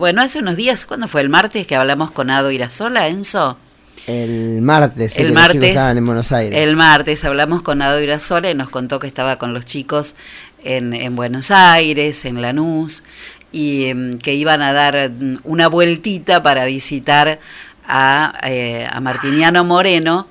Bueno, hace unos días, ¿cuándo fue? ¿El martes que hablamos con Ado Irasola, Enzo? El martes, el martes, en Buenos Aires. El martes hablamos con Ado Irasola y nos contó que estaba con los chicos en, en Buenos Aires, en Lanús, y mm, que iban a dar mm, una vueltita para visitar a, eh, a Martiniano Moreno,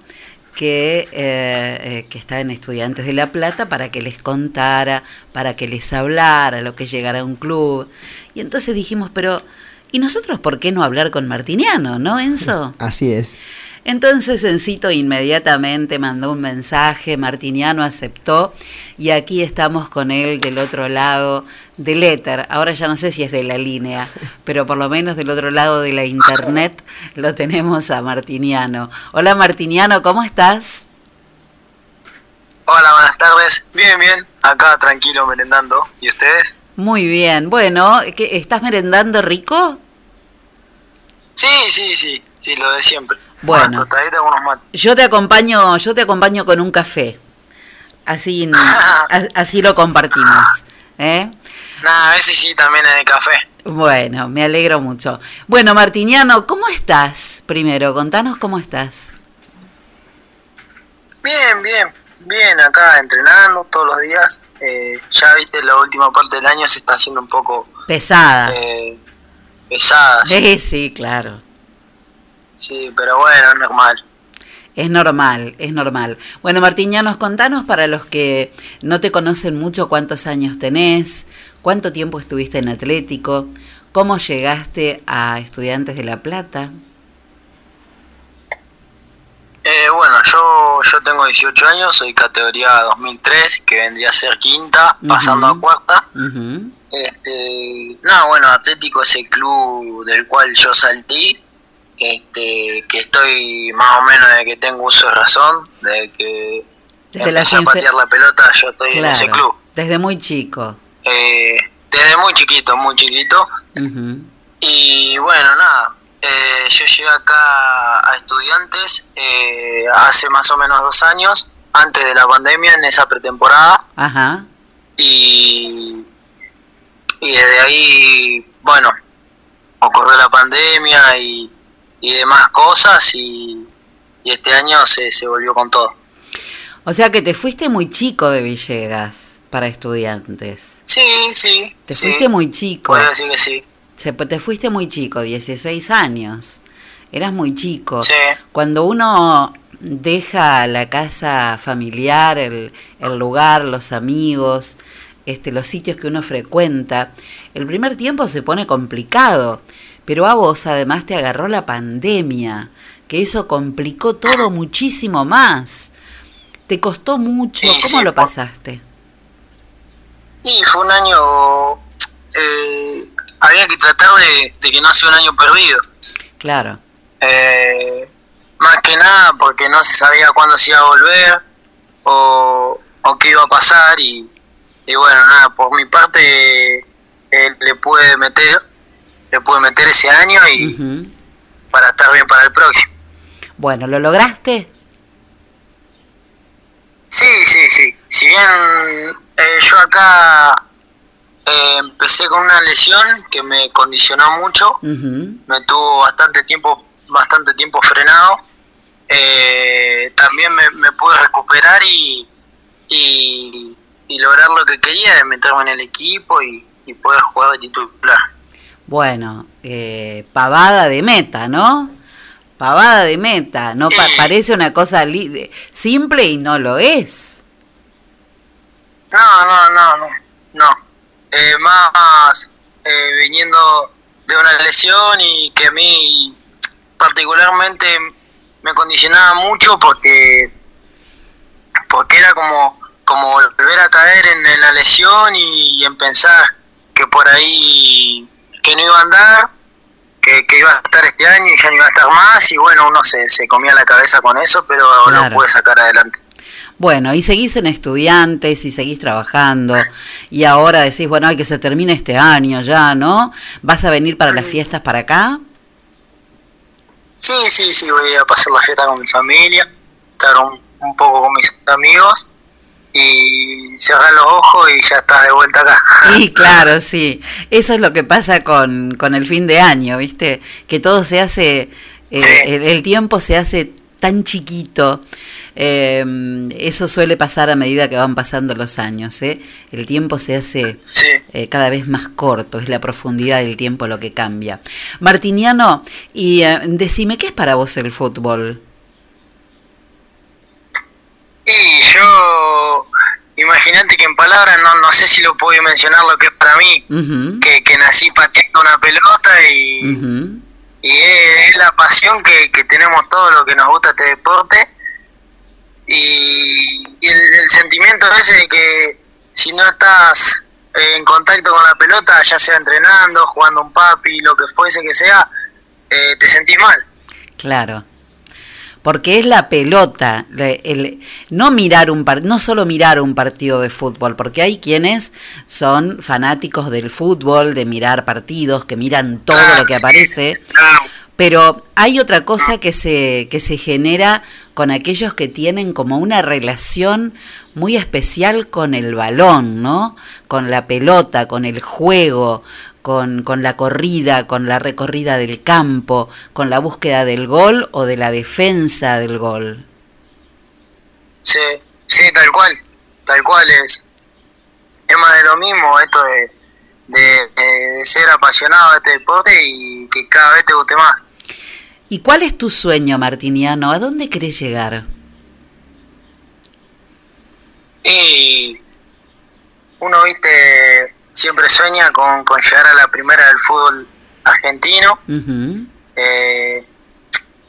que, eh, eh, que está en Estudiantes de La Plata para que les contara, para que les hablara, lo que llegara a un club. Y entonces dijimos, pero ¿y nosotros por qué no hablar con Martiniano, no, Enzo? Así es. Entonces Encito inmediatamente mandó un mensaje, Martiniano aceptó y aquí estamos con él del otro lado del éter. Ahora ya no sé si es de la línea, pero por lo menos del otro lado de la internet lo tenemos a Martiniano. Hola Martiniano, ¿cómo estás? Hola, buenas tardes. Bien, bien. Acá tranquilo merendando. ¿Y ustedes? Muy bien. Bueno, ¿qué, ¿estás merendando rico? Sí, sí, sí. Sí, lo de siempre. Bueno, yo te acompaño, yo te acompaño con un café. Así, así lo compartimos. ¿eh? a veces sí también es de café. Bueno, me alegro mucho. Bueno, Martiniano, ¿cómo estás? Primero, contanos cómo estás. Bien, bien, bien, acá entrenando todos los días. Eh, ya viste, la última parte del año se está haciendo un poco... Pesada. Eh, pesada. Sí, sí, claro. Sí, pero bueno, es normal. Es normal, es normal. Bueno, Martiñanos, contanos para los que no te conocen mucho cuántos años tenés, cuánto tiempo estuviste en Atlético, cómo llegaste a Estudiantes de La Plata. Eh, bueno, yo, yo tengo 18 años, soy categoría 2003, que vendría a ser quinta, pasando a cuarta. este, no, bueno, Atlético es el club del cual yo salí este, que estoy más o menos de que tengo uso de razón, de que desde empecé a patear la pelota, yo estoy en ese club. Desde muy chico. Eh, desde muy chiquito, muy chiquito. Y bueno, nada, eh, yo llegué acá a estudiantes eh, hace más o menos dos años, antes de la pandemia, en esa pretemporada. Ajá. Y, y desde ahí, bueno, ocurrió la pandemia y y demás cosas y, este año se, se volvió con todo. O sea que te fuiste muy chico de Villegas para estudiantes. Sí, sí. Te fuiste muy chico. Puedo decir que sí. te fuiste muy chico, 16 años. Eras muy chico. Sí. Cuando uno deja la casa familiar, el, el lugar, los amigos, este, los sitios que uno frecuenta, el primer tiempo se pone complicado. Pero a vos además te agarró la pandemia, que eso complicó todo muchísimo más. ¿Te costó mucho? ¿Cómo lo pasaste? Y fue un año... Eh, había que tratar de, que no sea un año perdido. Claro. Eh, más que nada porque no se sabía cuándo se iba a volver o, qué iba a pasar y, bueno, nada, por mi parte eh, le pude meter le pude meter ese año y para estar bien para el próximo. Bueno, ¿lo lograste? Sí, sí, sí. Si bien eh, yo acá eh, empecé con una lesión que me condicionó mucho, me tuvo bastante tiempo, bastante tiempo frenado. Eh, también me, pude recuperar y, y, lograr lo que quería, de meterme en el equipo y, y poder jugar de titular. Bueno, eh, pavada de meta, ¿no? Pavada de meta, no parece una cosa simple y no lo es. No, no, no, no, no. Eh, más eh, viniendo de una lesión y que a mí particularmente me condicionaba mucho porque porque era como como volver a caer en, la lesión y en pensar que por ahí que no iba a andar, que, iba a estar este año y ya no iba a estar más, y bueno, uno se, se comía la cabeza con eso, pero lo pude sacar adelante. Bueno, y seguís en estudiantes y seguís trabajando y ahora decís, bueno, hay que se termine este año ya, ¿no? ¿Vas a venir para las fiestas para acá? Sí, sí, sí, voy a pasar la fiesta con mi familia, estar un, un poco con mis amigos y cerrar los ojos y ya estás de vuelta acá. Y claro, sí. Eso es lo que pasa con, con el fin de año, ¿viste? Que todo se hace, eh, Sí. el, el tiempo se hace tan chiquito. Eh, eso suele pasar a medida que van pasando los años, ¿eh? El tiempo se hace Sí. eh, cada vez más corto, es la profundidad del tiempo lo que cambia. Martiniano, y eh, decime, ¿qué es para vos el fútbol? Y yo, imagínate que en palabras no, no sé si lo puedo mencionar lo que es para mí, que, que nací pateando una pelota y, y es, es la pasión que, que tenemos todos los que nos gusta este deporte y, y el, el sentimiento ese de que si no estás en contacto con la pelota, ya sea entrenando, jugando un papi, lo que fuese que sea, eh, te sentís mal. Claro. Porque es la pelota, el, no mirar un par- no solo mirar un partido de fútbol, porque hay quienes son fanáticos del fútbol, de mirar partidos, que miran todo lo que sí. aparece, Claro. pero hay otra cosa que se, que se genera con aquellos que tienen como una relación muy especial con el balón, ¿no? Con la pelota, con el juego, con, con la corrida, con la recorrida del campo, con la búsqueda del gol o de la defensa del gol. Sí, sí, tal cual, tal cual es. Es más de lo mismo esto de, de, de ser apasionado de este deporte y que cada vez te guste más. ¿Y cuál es tu sueño, Martiniano? ¿A dónde querés llegar? Y uno, viste, siempre sueña con, con llegar a la primera del fútbol argentino. Eh,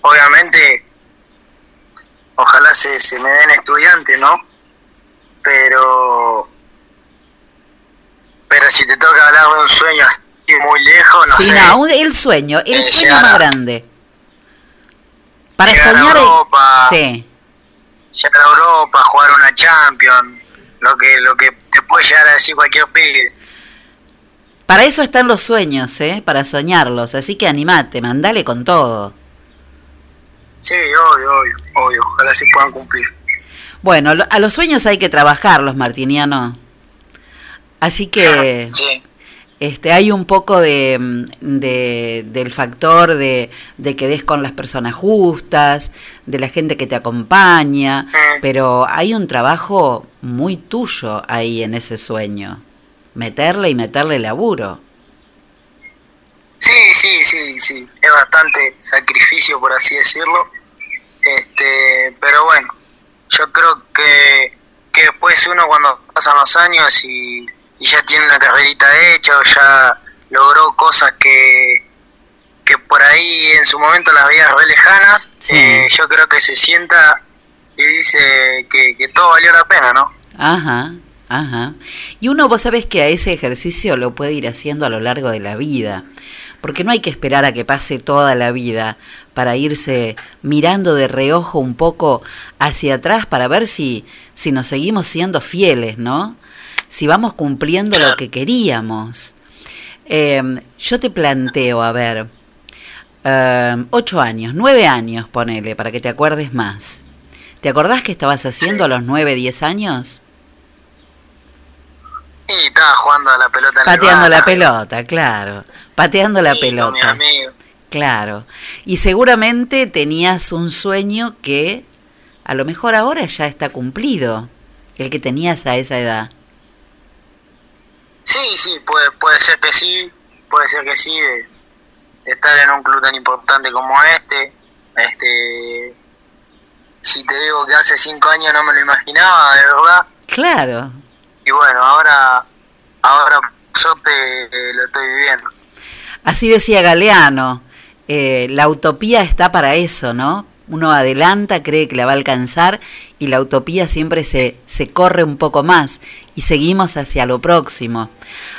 obviamente, ojalá se, se me den estudiantes, ¿no? Pero, pero si te toca hablar de un sueño así muy lejos, no sí, sé. no, el sueño, el Eh, sueño más a- grande. Para llegar a soñar. Europa. Sí. llegar a Europa, jugar una Champions, lo que lo que te puede llegar a decir cualquier pibe. Para eso están los sueños, ¿eh? Para soñarlos. Así que animate, mandale con todo. Sí, obvio, obvio, obvio, ojalá se puedan cumplir. Bueno, a los sueños hay que trabajarlos, Martiniano. Así que Sí, este, hay un poco de, mm, de- del factor de, de que des con las personas justas, de la gente que te acompaña, Mm. pero hay un trabajo muy tuyo ahí en ese sueño. Meterle y meterle laburo. sí, sí, sí, sí, es bastante sacrificio por así decirlo. Este, pero bueno, yo creo que, que después uno cuando pasan los años y, y ya tiene una carrerita hecha o ya logró cosas que, que por ahí en su momento las veías re lejanas, Sí. eh, yo creo que se sienta y dice que, que todo valió la pena, ¿no? Ajá, ajá. Y uno, vos sabés que a ese ejercicio lo puede ir haciendo a lo largo de la vida, porque no hay que esperar a que pase toda la vida para irse mirando de reojo un poco hacia atrás para ver si, si nos seguimos siendo fieles, ¿no? Si vamos cumpliendo lo que queríamos. Eh, yo te planteo, a ver, eh, ocho años, nueve años, ponele, para que te acuerdes más. ¿Te acordás que estabas haciendo a los nueve, diez años? Y estaba jugando a la pelota en el Pateando la pelota, claro. Pateando la pelota. Claro. Y seguramente tenías un sueño que a lo mejor ahora ya está cumplido, el que tenías a esa edad. Sí, sí, puede, puede ser que sí, puede ser que sí, de, de estar en un club tan importante como este. Este, si te digo que hace cinco años no me lo imaginaba, de verdad. Claro. Y bueno, ahora, ahora yo te lo estoy viviendo. Así decía Galeano, eh, la utopía está para eso, ¿no? Uno adelanta, cree que la va a alcanzar y la utopía siempre se, se corre un poco más y seguimos hacia lo próximo.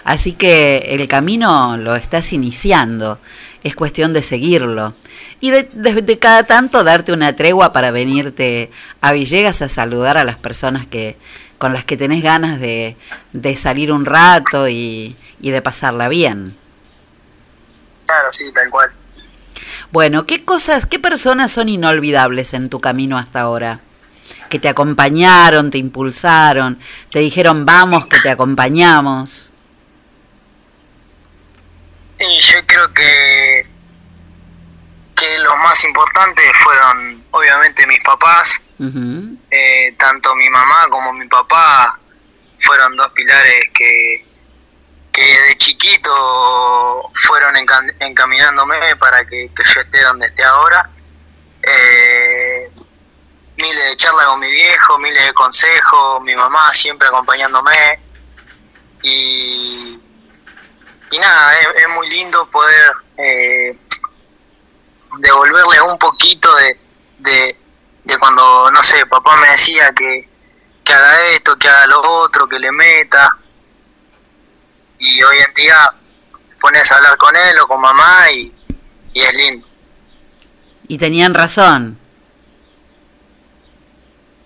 Así que el camino lo estás iniciando, es cuestión de seguirlo. Y de, de- de cada tanto darte una tregua para venirte a Villegas a saludar a las personas que con las que tenés ganas de, de salir un rato y, y de pasarla bien. Claro, sí, tal cual. Bueno, ¿qué cosas, qué personas son inolvidables en tu camino hasta ahora? que te acompañaron, te impulsaron, te dijeron vamos, que te acompañamos? Y yo creo que, que los más importantes fueron obviamente mis papás, eh, tanto mi mamá como mi papá fueron dos pilares que, que de chiquito fueron encaminándome para que, yo esté donde esté ahora. Eh, miles de charlas con mi viejo, miles de consejos, mi mamá siempre acompañándome. Y, y nada, es, muy lindo poder eh, devolverle un poquito de, de, cuando, no sé, papá me decía que, que haga esto, que haga lo otro, que le meta. Y hoy en día pones a hablar con él o con mamá y, y es lindo. Y tenían razón.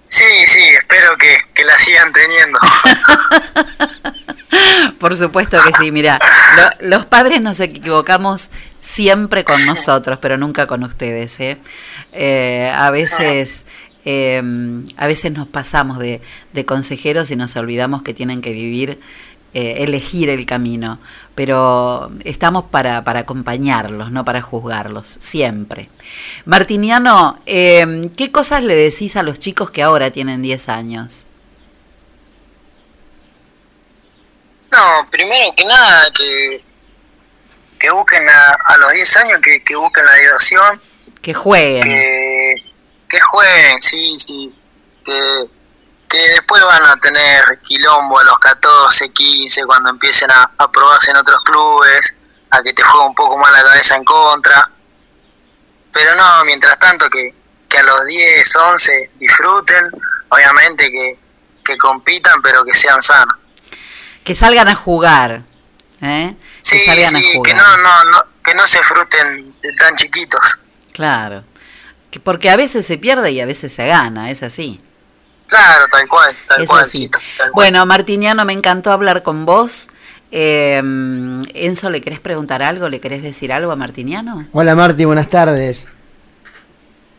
Sí, sí, espero que, que la sigan teniendo. Por supuesto que sí, mira, los padres nos equivocamos siempre con nosotros, pero nunca con ustedes. ¿eh? eh a veces... Eh, a veces nos pasamos de, de consejeros y nos olvidamos que tienen que vivir eh, elegir el camino, pero estamos para, para acompañarlos, no para juzgarlos, siempre. Martiniano, eh, ¿qué cosas le decís a los chicos que ahora tienen 10 años? No, primero que nada, que, que busquen a, los 10 años, que, que, busquen la diversión. Que jueguen. Que, que jueguen, sí, sí. Que, que después van a tener quilombo a los 14, 15, cuando empiecen a, probarse en otros clubes, a que te juegue un poco más la cabeza en contra. Pero no, mientras tanto que, que a los 10, 11 disfruten, obviamente que, que compitan, pero que sean sanos. Que salgan a jugar. ¿eh? Sí, que salgan a jugar. que no, no, no, que no se fruten tan chiquitos. Claro. Porque a veces se pierde y a veces se gana, es así. Claro, tal cual, tal cual, Bueno, Martiniano, me encantó hablar con vos. Eh, Enzo, ¿le querés preguntar algo? ¿Le querés decir algo a Martiniano? Hola Marti, buenas tardes.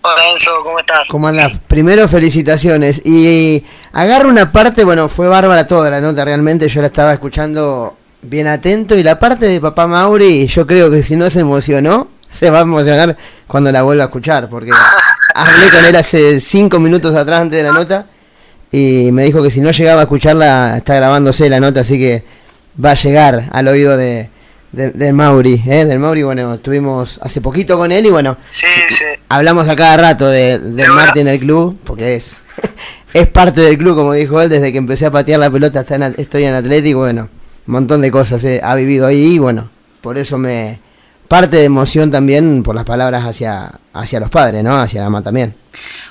Hola Enzo, ¿cómo estás? ¿Cómo andás? Primero felicitaciones. Y agarro una parte, bueno, fue bárbara toda la nota, realmente yo la estaba escuchando bien atento. Y la parte de papá Mauri, yo creo que si no se emocionó, se va a emocionar cuando la vuelva a escuchar, porque hablé con él hace cinco minutos atrás antes de la nota y me dijo que si no llegaba a escucharla, está grabándose la nota, así que va a llegar al oído de, de, Mauri, ¿eh? Del Mauri, bueno, estuvimos hace poquito con él y bueno, hablamos a cada rato de, de Martín en el club, porque es, es parte del club, como dijo él, desde que empecé a patear la pelota hasta estoy en Atlético, bueno, un montón de cosas ha vivido ahí y bueno, por eso me parte de emoción también por las palabras hacia, hacia los padres, ¿no? Hacia la mamá también.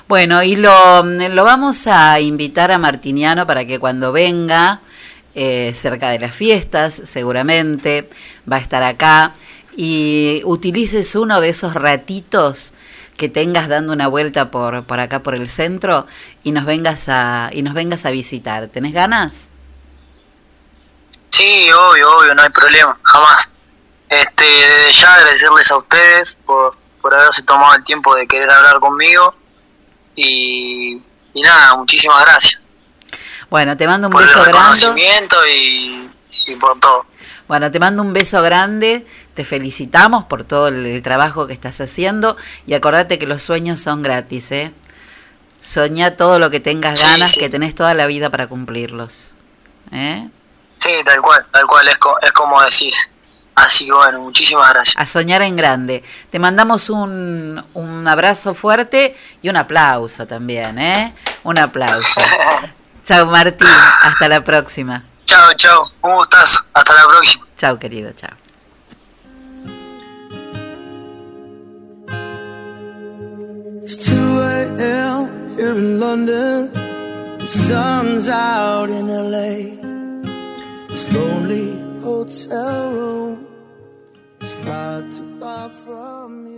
Bueno, y lo, lo vamos a invitar a Martiniano para que cuando venga, eh, cerca de las fiestas, seguramente, va a estar acá, y utilices uno de esos ratitos que tengas dando una vuelta por, por acá por el centro y nos vengas a y nos vengas a visitar. ¿Tenés ganas? Sí, obvio, obvio, no hay problema, jamás. Este, desde ya agradecerles a ustedes por, por haberse tomado el tiempo de querer hablar conmigo y, nada, muchísimas gracias. Bueno, te mando un beso grande. Y, y por todo. Bueno, te mando un beso grande, te felicitamos por todo el, trabajo que estás haciendo y acordate que los sueños son gratis, ¿eh? Soñá todo lo que tengas ganas, que tenés toda la vida para cumplirlos. ¿eh? Sí, tal cual, tal cual, es, es como decís. Así que bueno, muchísimas gracias. A soñar en grande. Te mandamos un, un abrazo fuerte y un aplauso también, ¿eh? Un aplauso. chao Martín, hasta la próxima. Chao, chao, un gustazo, hasta la próxima. Chao querido, chao. here in London. The sun's out in LA. This lonely hotel room is far too far from me.